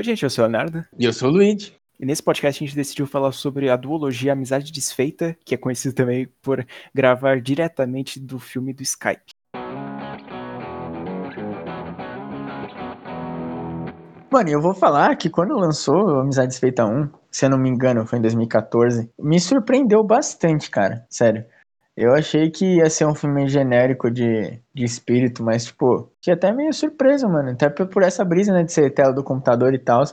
Oi, gente, eu sou o Leonardo. E eu sou o Luigi. E nesse podcast a gente decidiu falar sobre a duologia Amizade Desfeita, que é conhecido também por gravar diretamente do filme do Skype. Mano, eu vou falar que quando lançou Amizade Desfeita 1, se eu não me engano, foi em 2014, me surpreendeu bastante, cara. Sério. Eu achei que ia ser um filme genérico de, de espírito, mas, tipo, fiquei até meio surpreso, mano. Até por essa brisa, né, de ser tela do computador e tal.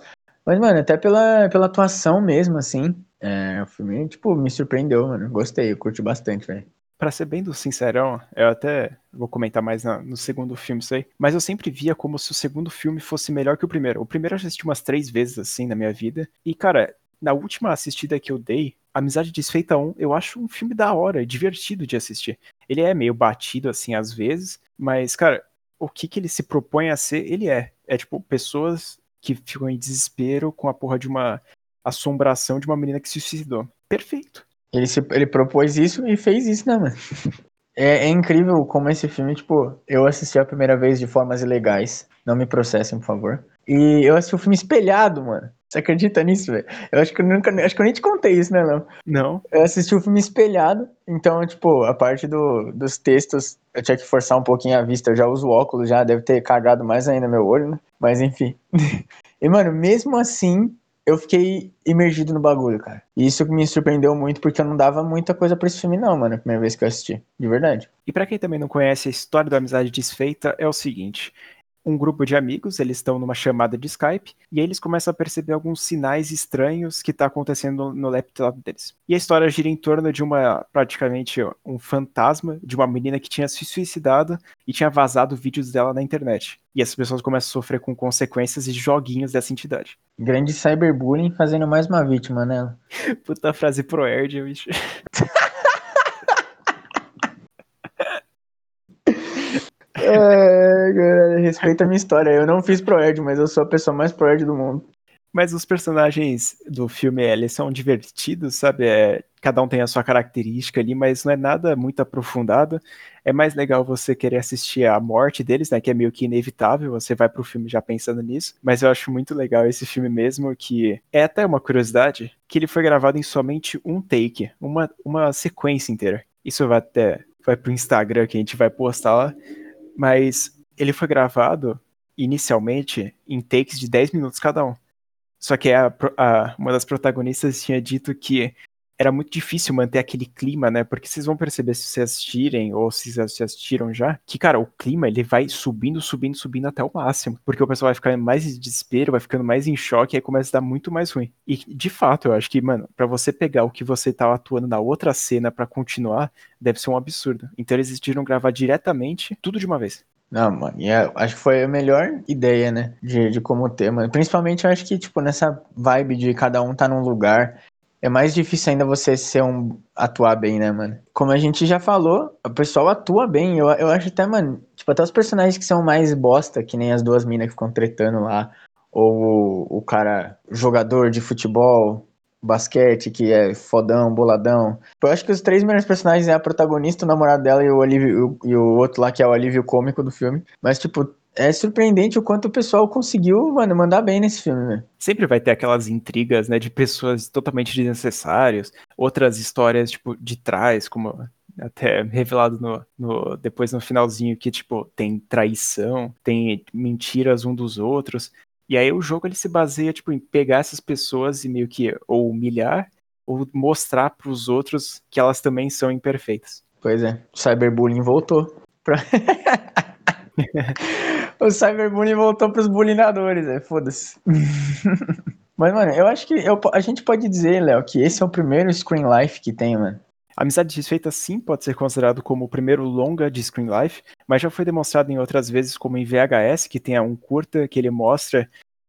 Mas, mano, até pela, pela atuação mesmo, assim. É, o filme, tipo, me surpreendeu, mano. Gostei, eu curti bastante, velho. Pra ser bem do sincerão, eu até vou comentar mais na, no segundo filme isso aí, mas eu sempre via como se o segundo filme fosse melhor que o primeiro. O primeiro eu assisti umas três vezes, assim, na minha vida. E, cara, na última assistida que eu dei, Amizade Desfeita 1, eu acho um filme da hora, divertido de assistir. Ele é meio batido, assim, às vezes, mas, cara, o que, que ele se propõe a ser, ele é. É, tipo, pessoas que ficam em desespero com a porra de uma assombração de uma menina que se suicidou. Perfeito. Ele, se, ele propôs isso e fez isso, né, mano? É, é, incrível como esse filme, tipo, eu assisti a primeira vez de formas ilegais. Não me processem, por favor. E eu assisti o filme espelhado, mano. Você acredita nisso, velho? Eu acho que eu nunca. Acho que eu nem te contei isso, né, Léo? Não. Eu assisti o filme espelhado, então, tipo, a parte do, dos textos, eu tinha que forçar um pouquinho a vista. Eu já uso óculos, já deve ter cagado mais ainda meu olho, né? Mas enfim. e, mano, mesmo assim, eu fiquei imergido no bagulho, cara. E isso me surpreendeu muito, porque eu não dava muita coisa pra esse filme, não, mano, a primeira vez que eu assisti. De verdade. E para quem também não conhece a história da amizade desfeita, é o seguinte: um grupo de amigos, eles estão numa chamada de Skype, e aí eles começam a perceber alguns sinais estranhos que está acontecendo no laptop deles. E a história gira em torno de uma, praticamente, um fantasma de uma menina que tinha se suicidado e tinha vazado vídeos dela na internet. E essas pessoas começam a sofrer com consequências e joguinhos dessa entidade. Grande cyberbullying fazendo mais uma vítima, né? Puta frase pro Erd, bicho. É, respeita a minha história. Eu não fiz Proerd, mas eu sou a pessoa mais Proerd do mundo. Mas os personagens do filme, eles são divertidos, sabe? É, cada um tem a sua característica ali, mas não é nada muito aprofundado. É mais legal você querer assistir a morte deles, né? Que é meio que inevitável, você vai pro filme já pensando nisso. Mas eu acho muito legal esse filme mesmo, que é até uma curiosidade, que ele foi gravado em somente um take, uma, uma sequência inteira. Isso vai até vai pro Instagram que a gente vai postar lá mas ele foi gravado inicialmente em takes de 10 minutos cada um. Só que a, a, uma das protagonistas tinha dito que era muito difícil manter aquele clima, né? Porque vocês vão perceber se vocês assistirem ou se vocês assistiram já, que, cara, o clima ele vai subindo, subindo, subindo até o máximo. Porque o pessoal vai ficando mais em desespero, vai ficando mais em choque, e aí começa a dar muito mais ruim. E, de fato, eu acho que, mano, para você pegar o que você tava atuando na outra cena para continuar, deve ser um absurdo. Então eles decidiram gravar diretamente tudo de uma vez. Não, mano, é, acho que foi a melhor ideia, né? De, de como ter, mano. Principalmente eu acho que, tipo, nessa vibe de cada um tá num lugar é mais difícil ainda você ser um. atuar bem, né, mano? Como a gente já falou, o pessoal atua bem. Eu, eu acho até, mano, tipo, até os personagens que são mais bosta, que nem as duas minas que ficam tretando lá. Ou o, o cara, jogador de futebol, basquete, que é fodão, boladão. Eu acho que os três melhores personagens é a protagonista, o namorado dela e o, alívio, e o outro lá, que é o alívio cômico do filme. Mas, tipo, é surpreendente o quanto o pessoal conseguiu, mano, mandar bem nesse filme, né? Sempre vai ter aquelas intrigas, né, de pessoas totalmente desnecessárias, outras histórias, tipo, de trás, como até revelado no, no, depois no finalzinho que, tipo, tem traição, tem mentiras um dos outros. E aí o jogo ele se baseia, tipo, em pegar essas pessoas e meio que ou humilhar ou mostrar para os outros que elas também são imperfeitas. Pois é, o cyberbullying voltou. Pra... o cyberbullying voltou pros bullyingadores, é, foda-se. Mas, mano, eu acho que eu, a gente pode dizer, Léo, que esse é o primeiro Screen Life que tem, mano. Amizade Desfeita sim pode ser considerado como o primeiro longa de Screen Life, mas já foi demonstrado em outras vezes como em VHS, que tem um curta que ele mostra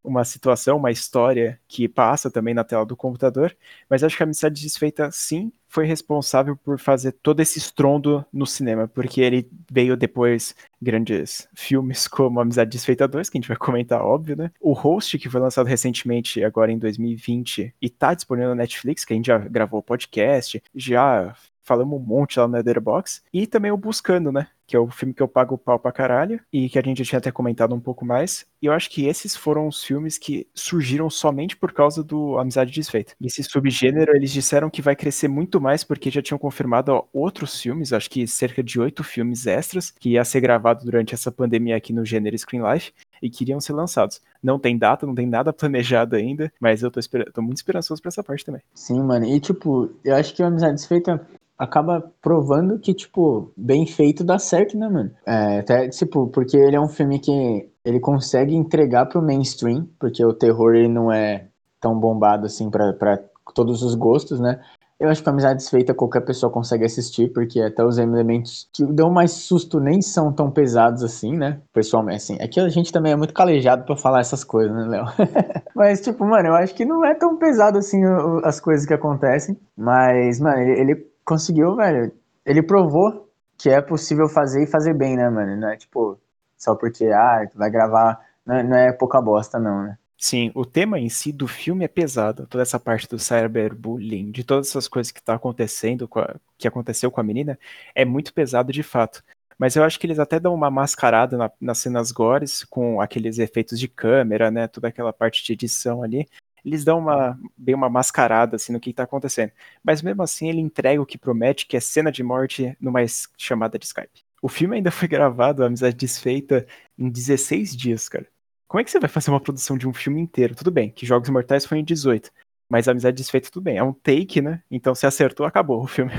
uma situação, uma história que passa também na tela do computador, mas acho que a Amizade Desfeita sim foi responsável por fazer todo esse estrondo no cinema, porque ele veio depois grandes filmes como Amizade Desfeita 2, que a gente vai comentar, óbvio, né? O Host, que foi lançado recentemente, agora em 2020, e tá disponível na Netflix, que a gente já gravou podcast, já falamos um monte lá no Netherbox, e também o Buscando, né? Que é o filme que eu pago pau pra caralho, e que a gente já tinha até comentado um pouco mais. E eu acho que esses foram os filmes que surgiram somente por causa do Amizade Desfeita. E esse subgênero, eles disseram que vai crescer muito mais, porque já tinham confirmado ó, outros filmes, acho que cerca de oito filmes extras, que ia ser gravado durante essa pandemia aqui no gênero Screen Life, e que iriam ser lançados. Não tem data, não tem nada planejado ainda, mas eu tô, tô muito esperançoso pra essa parte também. Sim, mano. E, tipo, eu acho que o Amizade Desfeita acaba provando que, tipo, bem feito dá certo, né, mano? É, até, tipo, porque ele é um filme que ele consegue entregar pro mainstream, porque o terror ele não é tão bombado assim para todos os gostos, né? Eu acho que a Amizade Desfeita qualquer pessoa consegue assistir, porque até os elementos que dão mais susto nem são tão pesados assim, né? Pessoalmente, assim. É que a gente também é muito calejado para falar essas coisas, né, Léo? mas, tipo, mano, eu acho que não é tão pesado assim as coisas que acontecem. Mas, mano, ele, ele conseguiu, velho. Ele provou que é possível fazer e fazer bem, né, mano? Não é tipo, só porque, ah, vai gravar. Não é, não é pouca bosta, não, né? Sim, o tema em si do filme é pesado. Toda essa parte do cyberbullying, de todas essas coisas que tá acontecendo, a, que aconteceu com a menina, é muito pesado de fato. Mas eu acho que eles até dão uma mascarada na, nas cenas gores, com aqueles efeitos de câmera, né? Toda aquela parte de edição ali eles dão uma bem uma mascarada assim no que está acontecendo. Mas mesmo assim ele entrega o que promete, que é cena de morte numa chamada de Skype. O filme ainda foi gravado, a amizade desfeita, em 16 dias, cara. Como é que você vai fazer uma produção de um filme inteiro? Tudo bem, que Jogos Mortais foi em 18. Mas a amizade desfeita, tudo bem. É um take, né? Então se acertou, acabou o filme.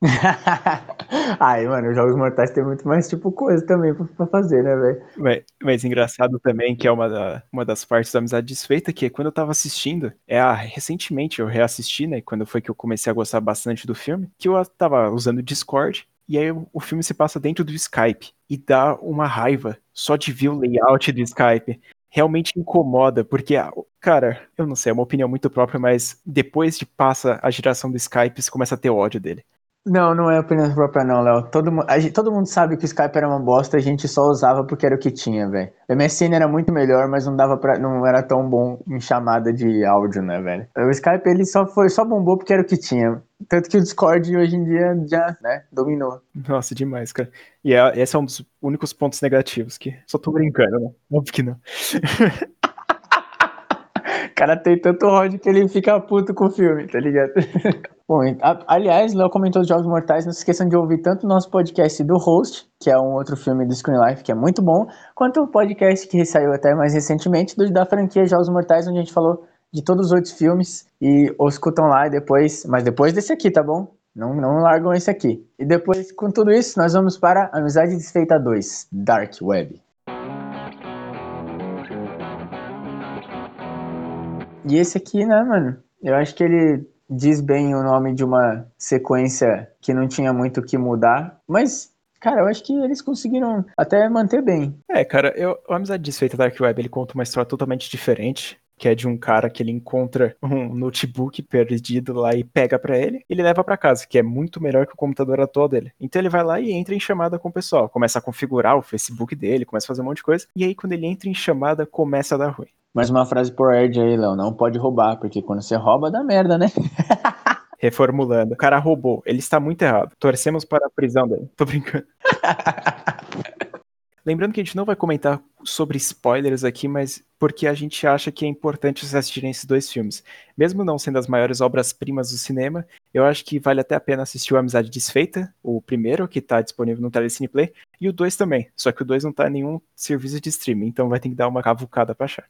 Ai, mano, os Jogos Mortais tem muito mais tipo coisa também pra fazer, né, velho? Mas, mas, engraçado também que é uma, da, uma das partes da amizade desfeita, que é quando eu tava assistindo, é a, recentemente eu reassisti, né? Quando foi que eu comecei a gostar bastante do filme, que eu tava usando Discord. E aí o filme se passa dentro do Skype e dá uma raiva só de ver o layout do Skype realmente incomoda, porque, ah, cara, eu não sei, é uma opinião muito própria, mas depois de passa a geração do Skype, você começa a ter ódio dele. Não, não é opinião própria não, Léo. Todo, todo mundo sabe que o Skype era uma bosta, a gente só usava porque era o que tinha, velho. O MSN era muito melhor, mas não dava para não era tão bom em chamada de áudio, né, velho? O Skype ele só foi só bombou porque era o que tinha. Tanto que o Discord hoje em dia já, né, dominou. Nossa, demais, cara. E é, esse é um dos únicos pontos negativos que só tô brincando, né? Óbvio que não. o cara tem tanto ódio que ele fica puto com o filme, tá ligado? Bom, aliás, Léo comentou os Jogos Mortais, não se esqueçam de ouvir tanto o nosso podcast do Host, que é um outro filme do Screen Life, que é muito bom, quanto o podcast que saiu até mais recentemente, do, da franquia Jogos Mortais, onde a gente falou de todos os outros filmes, e ou escutam lá depois, mas depois desse aqui, tá bom? Não, não largam esse aqui. E depois, com tudo isso, nós vamos para Amizade Desfeita 2, Dark Web. E esse aqui, né, mano? Eu acho que ele diz bem o nome de uma sequência que não tinha muito o que mudar, mas Cara, eu acho que eles conseguiram até manter bem. É, cara, eu, a Amizade Desfeita Dark Web, ele conta uma história totalmente diferente que é de um cara que ele encontra um notebook perdido lá e pega para ele, ele leva para casa, que é muito melhor que o computador atual dele. Então ele vai lá e entra em chamada com o pessoal, começa a configurar o Facebook dele, começa a fazer um monte de coisa, e aí quando ele entra em chamada, começa a dar ruim. Mais uma frase por Ed aí, Léo. Não pode roubar, porque quando você rouba, dá merda, né? Reformulando. O cara roubou. Ele está muito errado. Torcemos para a prisão dele. Tô brincando. Lembrando que a gente não vai comentar sobre spoilers aqui, mas porque a gente acha que é importante vocês assistirem esses dois filmes. Mesmo não sendo as maiores obras-primas do cinema, eu acho que vale até a pena assistir o Amizade Desfeita, o primeiro, que está disponível no Telecine Play, e o dois também. Só que o dois não está em nenhum serviço de streaming, então vai ter que dar uma cavucada pra achar.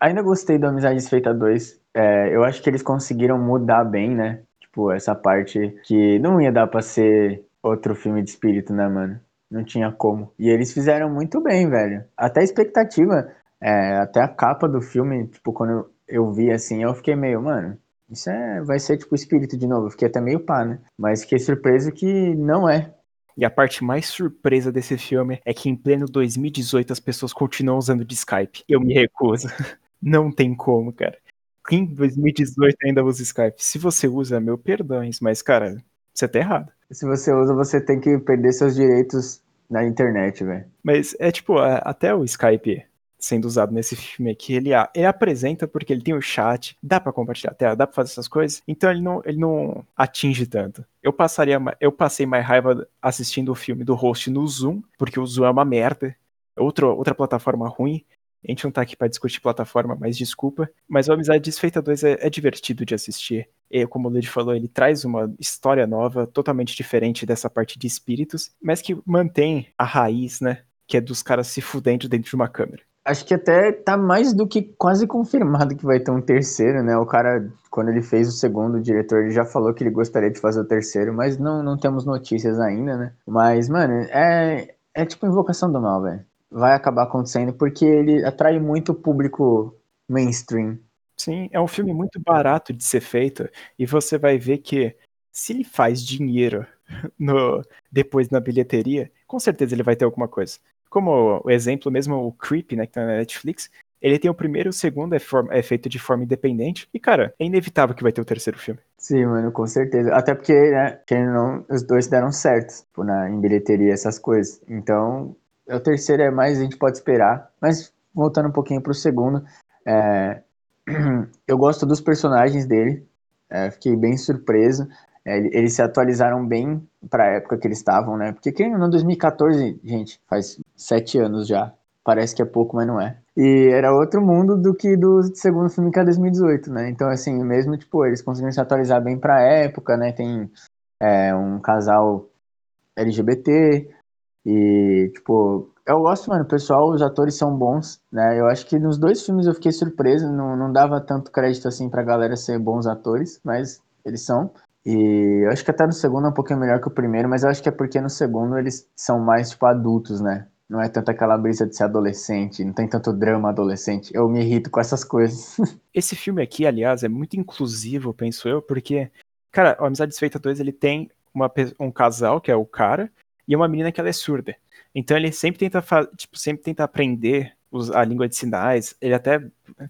Ainda gostei do Amizade Desfeita 2. É, eu acho que eles conseguiram mudar bem, né? Tipo, essa parte que não ia dar pra ser outro filme de espírito, né, mano? Não tinha como. E eles fizeram muito bem, velho. Até a expectativa, é, até a capa do filme, tipo, quando eu, eu vi assim, eu fiquei meio, mano, isso é, vai ser tipo espírito de novo. Eu fiquei até meio pá, né? Mas fiquei surpreso que não é. E a parte mais surpresa desse filme é que em pleno 2018 as pessoas continuam usando de Skype. Eu me recuso. Não tem como, cara. Em 2018 ainda usa Skype. Se você usa, meu perdões, mas, cara, você tá errado. Se você usa, você tem que perder seus direitos na internet, velho. Mas é tipo, até o Skype, sendo usado nesse filme aqui. Ele, ele apresenta porque ele tem o chat, dá para compartilhar a tela, dá pra fazer essas coisas. Então ele não, ele não atinge tanto. Eu passaria, eu passei mais raiva assistindo o filme do host no Zoom, porque o Zoom é uma merda. Outra, outra plataforma ruim. A gente não tá aqui para discutir plataforma, mas desculpa. Mas o Amizade Desfeita 2 é, é divertido de assistir. E, como o Lid falou, ele traz uma história nova, totalmente diferente dessa parte de espíritos, mas que mantém a raiz, né? Que é dos caras se fudendo dentro de uma câmera. Acho que até tá mais do que quase confirmado que vai ter um terceiro, né? O cara, quando ele fez o segundo, o diretor ele já falou que ele gostaria de fazer o terceiro, mas não, não temos notícias ainda, né? Mas, mano, é, é tipo invocação do mal, velho vai acabar acontecendo porque ele atrai muito público mainstream. Sim, é um filme muito barato de ser feito e você vai ver que se ele faz dinheiro no depois na bilheteria, com certeza ele vai ter alguma coisa. Como o exemplo mesmo, o Creep, né, que tá na Netflix, ele tem o primeiro e o segundo é, forma, é, feito de forma independente. E, cara, é inevitável que vai ter o terceiro filme. Sim, mano, com certeza. Até porque, né, não, os dois deram certo tipo, na, em bilheteria, essas coisas. Então, o terceiro é mais, a gente pode esperar. Mas voltando um pouquinho pro segundo, é, eu gosto dos personagens dele. É, fiquei bem surpreso. É, eles se atualizaram bem para a época que eles estavam, né? Porque quem no 2014, gente, faz sete anos já. Parece que é pouco, mas não é. E era outro mundo do que do segundo filme que é 2018, né? Então, assim, mesmo, tipo, eles conseguiram se atualizar bem para a época, né? Tem é, um casal LGBT, e, tipo, eu gosto, mano, pessoal, os atores são bons, né? Eu acho que nos dois filmes eu fiquei surpreso, não, não dava tanto crédito assim pra galera ser bons atores, mas eles são. E eu acho que até no segundo é um pouquinho melhor que o primeiro, mas eu acho que é porque no segundo eles são mais, tipo, adultos, né? Não é tanto aquela brisa de ser adolescente, não tem tanto drama adolescente. Eu me irrito com essas coisas. Esse filme aqui, aliás, é muito inclusivo, penso eu, porque, cara, o Amizade Desfeita 2, ele tem uma, um casal, que é o cara, e uma menina que ela é surda. Então ele sempre tenta, tipo, sempre tenta aprender a língua de sinais. Ele até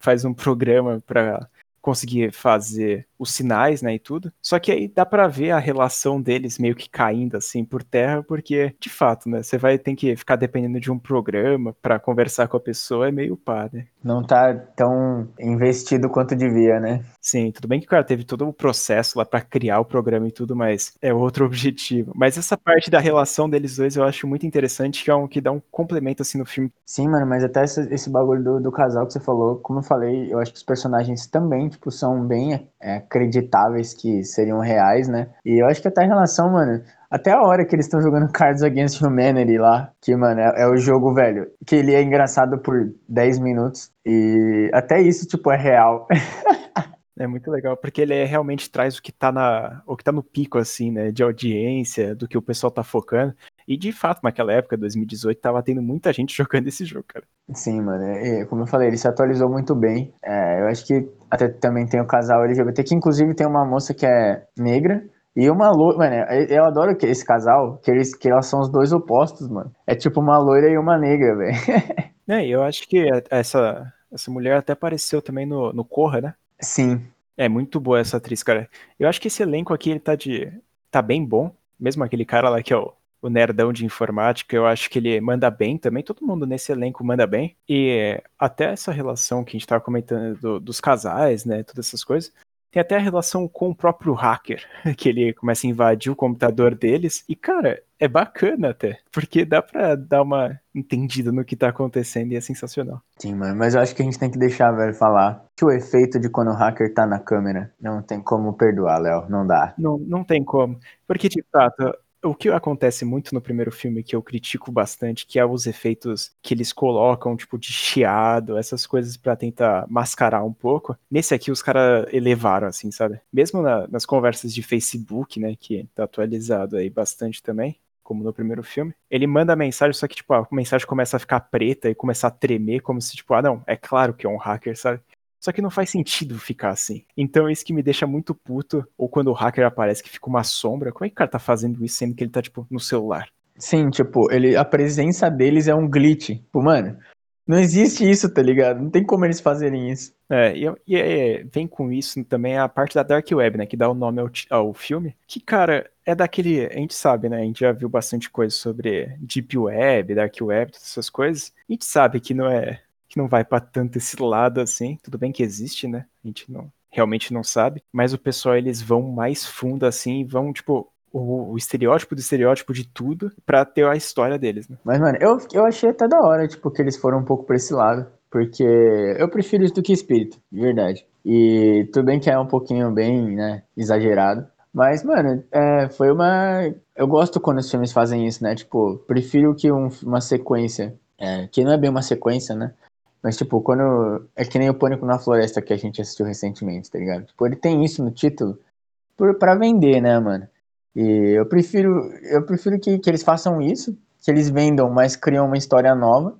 faz um programa para conseguir fazer os sinais, né, e tudo. Só que aí dá para ver a relação deles meio que caindo assim por terra, porque de fato, né, você vai ter que ficar dependendo de um programa para conversar com a pessoa, é meio pá, né? Não tá tão investido quanto devia, né? Sim, tudo bem que o cara teve todo o processo lá para criar o programa e tudo, mas é outro objetivo. Mas essa parte da relação deles dois eu acho muito interessante, que é um que dá um complemento assim no filme. Sim, mano, mas até esse, esse bagulho do, do casal que você falou, como eu falei, eu acho que os personagens também, tipo, são bem é, acreditáveis que seriam reais, né? E eu acho que até a relação, mano, até a hora que eles estão jogando Cards Against Humanity lá, que, mano, é, é, o jogo, velho, que ele é engraçado por 10 minutos. E até isso, tipo, é real. É muito legal, porque ele é, realmente traz o que tá na. o que tá no pico, assim, né? De audiência, do que o pessoal tá focando. E de fato, naquela época, 2018, tava tendo muita gente jogando esse jogo, cara. Sim, mano. E, como eu falei, ele se atualizou muito bem. É, eu acho que até também tem o casal LGBT, que inclusive tem uma moça que é negra. E uma loira, mano, eu adoro esse casal, que eles que elas são os dois opostos, mano. É tipo uma loira e uma negra, velho. É, eu acho que essa, essa mulher até apareceu também no, no Corra, né? Sim. É muito boa essa atriz, cara. Eu acho que esse elenco aqui ele tá de tá bem bom, mesmo aquele cara lá que é o o nerdão de informática, eu acho que ele manda bem também, todo mundo nesse elenco manda bem. E até essa relação que a gente estava comentando do, dos casais, né, todas essas coisas, tem até a relação com o próprio hacker, que ele começa a invadir o computador deles. E, cara, é bacana até, porque dá pra dar uma entendida no que tá acontecendo e é sensacional. Sim, mano, mas eu acho que a gente tem que deixar, velho, falar que o efeito de quando o hacker tá na câmera não tem como perdoar, Léo, não dá. Não, não tem como. Porque, de fato, o que acontece muito no primeiro filme que eu critico bastante, que é os efeitos que eles colocam, tipo, de chiado, essas coisas para tentar mascarar um pouco. Nesse aqui os caras elevaram, assim, sabe? Mesmo na, nas conversas de Facebook, né, que tá atualizado aí bastante também, como no primeiro filme, ele manda a mensagem, só que, tipo, a mensagem começa a ficar preta e começar a tremer, como se, tipo, ah, não, é claro que é um hacker, sabe? Só que não faz sentido ficar assim. Então é isso que me deixa muito puto. Ou quando o hacker aparece que fica uma sombra. Como é que o cara tá fazendo isso sendo que ele tá, tipo, no celular? Sim, tipo, ele, a presença deles é um glitch. Tipo, mano, não existe isso, tá ligado? Não tem como eles fazerem isso. É, e, e é, vem com isso também a parte da Dark Web, né? Que dá o nome ao, ao filme. Que, cara, é daquele. A gente sabe, né? A gente já viu bastante coisa sobre Deep Web, Dark Web, todas essas coisas. A gente sabe que não é que não vai para tanto esse lado assim. Tudo bem que existe, né? A gente não realmente não sabe, mas o pessoal eles vão mais fundo assim, vão tipo o, o, estereótipo do estereótipo de tudo para ter a história deles, né? Mas, mano, eu, eu achei até da hora, tipo, que eles foram um pouco pra esse lado. Porque eu prefiro isso do que espírito, de verdade. E tudo bem que é um pouquinho bem, né, exagerado. Mas, mano, é, foi uma. Eu gosto quando os filmes fazem isso, né? Tipo, prefiro que um, uma sequência. É, que não é bem uma sequência, né? Mas, tipo, quando. É que nem o Pânico na Floresta que a gente assistiu recentemente, tá ligado? Tipo, ele tem isso no título por, pra vender, né, mano? E eu prefiro. Eu prefiro que, que eles façam isso, que eles vendam, mas criam uma história nova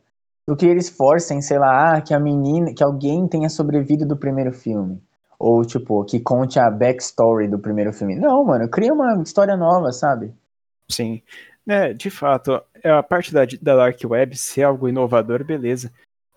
do que eles forcem, sei lá, ah, que a menina, que alguém tenha sobrevivido do primeiro filme. Ou, tipo, que conte a backstory do primeiro filme. Não, mano, cria uma história nova, sabe? Sim. É, de fato, a parte da, da Dark Web ser algo inovador, beleza.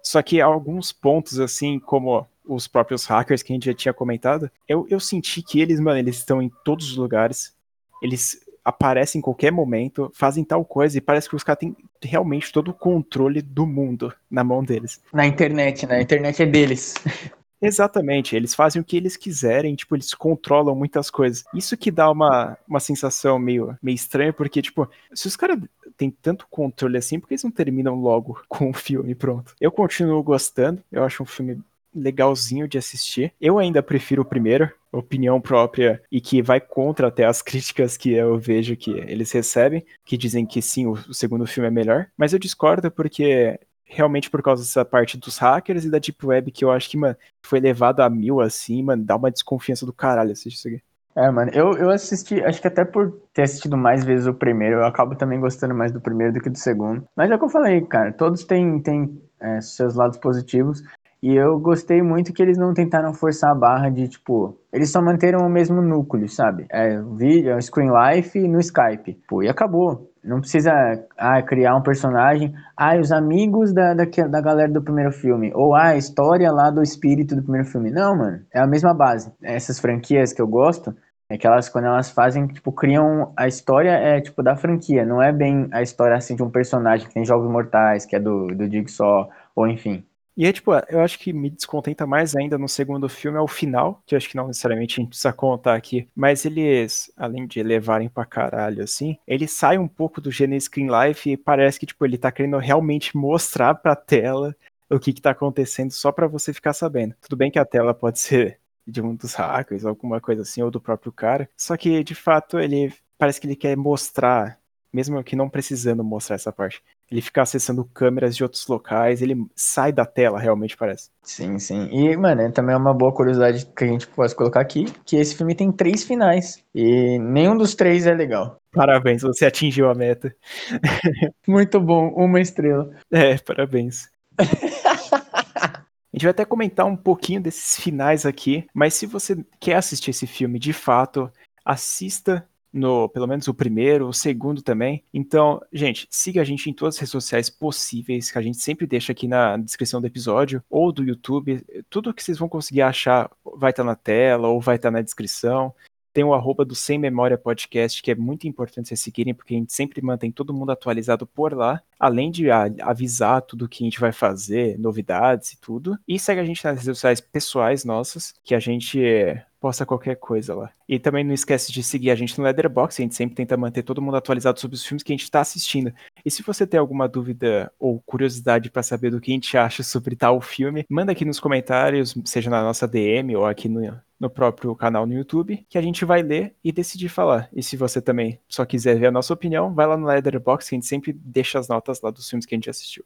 Só que alguns pontos, assim, como os próprios hackers que a gente já tinha comentado, eu, eu senti que eles, mano, eles estão em todos os lugares. Eles aparecem em qualquer momento, fazem tal coisa e parece que os caras têm realmente todo o controle do mundo na mão deles. Na internet, né? A internet é deles. Exatamente, eles fazem o que eles quiserem, tipo, eles controlam muitas coisas. Isso que dá uma, uma sensação meio, meio estranha, porque, tipo, se os caras têm tanto controle assim, por que eles não terminam logo com o filme pronto? Eu continuo gostando, eu acho um filme legalzinho de assistir. Eu ainda prefiro o primeiro, opinião própria, e que vai contra até as críticas que eu vejo que eles recebem, que dizem que sim, o, segundo filme é melhor. Mas eu discordo porque realmente por causa dessa parte dos hackers e da Deep Web que eu acho que, mano, foi levado a mil assim, mano, dá uma desconfiança do caralho assistir isso aqui. É, mano, eu, eu assisti, acho que até por ter assistido mais vezes o primeiro, eu acabo também gostando mais do primeiro do que do segundo. Mas é o que eu falei, cara, todos têm, têm é, seus lados positivos. E eu gostei muito que eles não tentaram forçar a barra de, tipo, eles só manteram o mesmo núcleo, sabe? É vídeo, é Screen Life no Skype. Pô, e acabou. Não precisa ah, criar um personagem. Ah, os amigos da, da, da galera do primeiro filme. Ou ah, a história lá do espírito do primeiro filme. Não, mano. É a mesma base. Essas franquias que eu gosto, é que elas, quando elas fazem, tipo, criam a história, é tipo da franquia. Não é bem a história assim de um personagem que tem Jogos Mortais, que é do, do Jigsaw, ou enfim. E é tipo, eu acho que me descontenta mais ainda no segundo filme é o final, que eu acho que não necessariamente a gente precisa contar aqui, mas eles, além de levarem pra caralho, assim, ele sai um pouco do gênero Screen Life e parece que, tipo, ele tá querendo realmente mostrar pra tela o que que tá acontecendo só para você ficar sabendo. Tudo bem que a tela pode ser de um dos hackers, alguma coisa assim, ou do próprio cara, só que, de fato, ele parece que ele quer mostrar mesmo que não precisando mostrar essa parte. Ele fica acessando câmeras de outros locais, ele sai da tela, realmente parece. Sim, sim. E, mano, também é uma boa curiosidade que a gente pode colocar aqui, que esse filme tem três finais. E nenhum dos três é legal. Parabéns, você atingiu a meta. Muito bom, uma estrela. É, parabéns. A gente vai até comentar um pouquinho desses finais aqui, mas se você quer assistir esse filme de fato, assista no pelo menos o primeiro, o segundo também. Então, gente, siga a gente em todas as redes sociais possíveis, que a gente sempre deixa aqui na descrição do episódio, ou do YouTube. Tudo que vocês vão conseguir achar vai estar tá na tela ou vai estar tá na descrição. Tem o arroba do Sem Memória Podcast, que é muito importante vocês seguirem, porque a gente sempre mantém todo mundo atualizado por lá, além de avisar tudo que a gente vai fazer, novidades e tudo. E segue a gente nas redes sociais pessoais nossas, que a gente posta qualquer coisa lá. E também não esquece de seguir a gente no Leatherbox, a gente sempre tenta manter todo mundo atualizado sobre os filmes que a gente está assistindo. E se você tem alguma dúvida ou curiosidade para saber do que a gente acha sobre tal filme, manda aqui nos comentários, seja na nossa DM ou aqui no, no próprio canal no YouTube, que a gente vai ler e decidir falar. E se você também só quiser ver a nossa opinião, vai lá no Leatherbox, que a gente sempre deixa as notas lá dos filmes que a gente assistiu.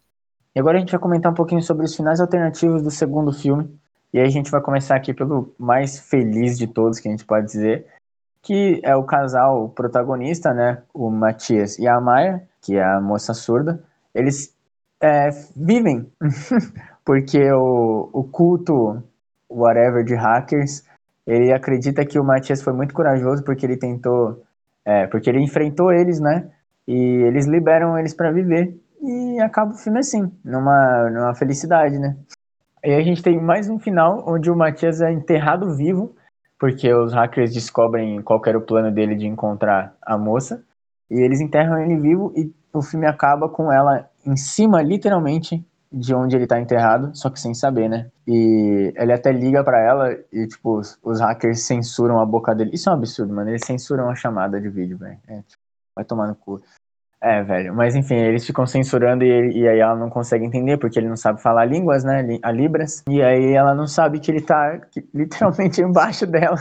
E agora a gente vai comentar um pouquinho sobre os finais alternativos do segundo filme. E aí a gente vai começar aqui pelo mais feliz de todos que a gente pode dizer, que é o casal protagonista, né? O Matias e a Maia, que é a moça surda. Eles é, vivem, porque o, o culto, whatever, de hackers, ele acredita que o Matias foi muito corajoso porque ele tentou, é, porque ele enfrentou eles, né? E eles liberam eles para viver. E acaba o filme assim, numa, numa felicidade, né? E a gente tem mais um final onde o Matias é enterrado vivo, porque os hackers descobrem qual era o plano dele de encontrar a moça. E eles enterram ele vivo e o filme acaba com ela em cima, literalmente, de onde ele tá enterrado, só que sem saber, né? E ele até liga para ela e, tipo, os, os, hackers censuram a boca dele. Isso é um absurdo, mano. Eles censuram a chamada de vídeo, velho. É, tipo, vai tomar no cu. É, velho. Mas enfim, eles ficam censurando e, e, aí ela não consegue entender, porque ele não sabe falar línguas, né? A Libras. E aí ela não sabe que ele tá literalmente embaixo dela.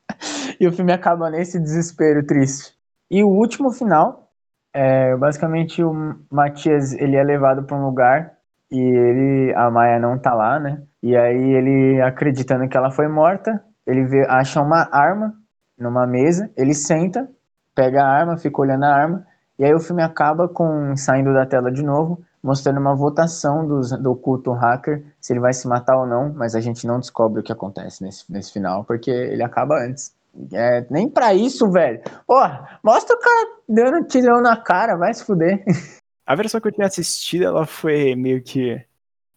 e o filme acaba nesse desespero triste. E o último final, é, basicamente o Matias ele é levado para um lugar e ele a Maia não tá lá, né? E aí ele acreditando que ela foi morta, ele vê, acha uma arma numa mesa, ele senta, pega a arma, fica olhando a arma, e aí o filme acaba com saindo da tela de novo, mostrando uma votação do culto hacker, se ele vai se matar ou não, mas a gente não descobre o que acontece nesse, nesse final, porque ele acaba antes. É, nem para isso, velho. Porra, mostra o cara dando tirão na cara, vai se fuder. A versão que eu tinha assistido, ela foi meio que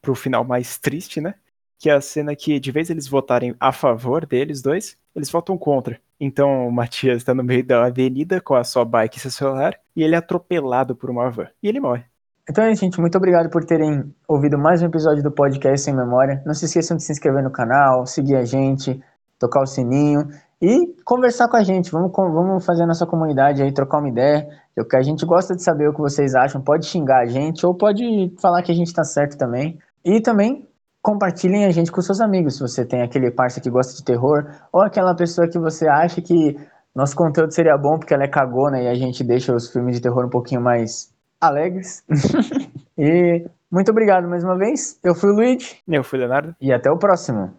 pro final mais triste, né? Que é a cena que, de vez eles votarem a favor deles dois, eles votam contra. Então o Matias tá no meio da avenida com a sua bike e seu celular, e ele é atropelado por uma van. E ele morre. Então é gente, muito obrigado por terem ouvido mais um episódio do podcast Sem Memória. Não se esqueçam de se inscrever no canal, seguir a gente, tocar o sininho e conversar com a gente. Vamos, vamos fazer a nossa comunidade aí, trocar uma ideia. O que a gente gosta de saber o que vocês acham. Pode xingar a gente ou pode falar que a gente tá certo também. E também compartilhem a gente com seus amigos. Se você tem aquele parceiro que gosta de terror ou aquela pessoa que você acha que nosso conteúdo seria bom porque ela é cagona e a gente deixa os filmes de terror um pouquinho mais alegres. e muito obrigado mais uma vez. Eu fui o Luigi. Eu fui o Leonardo. E até o próximo.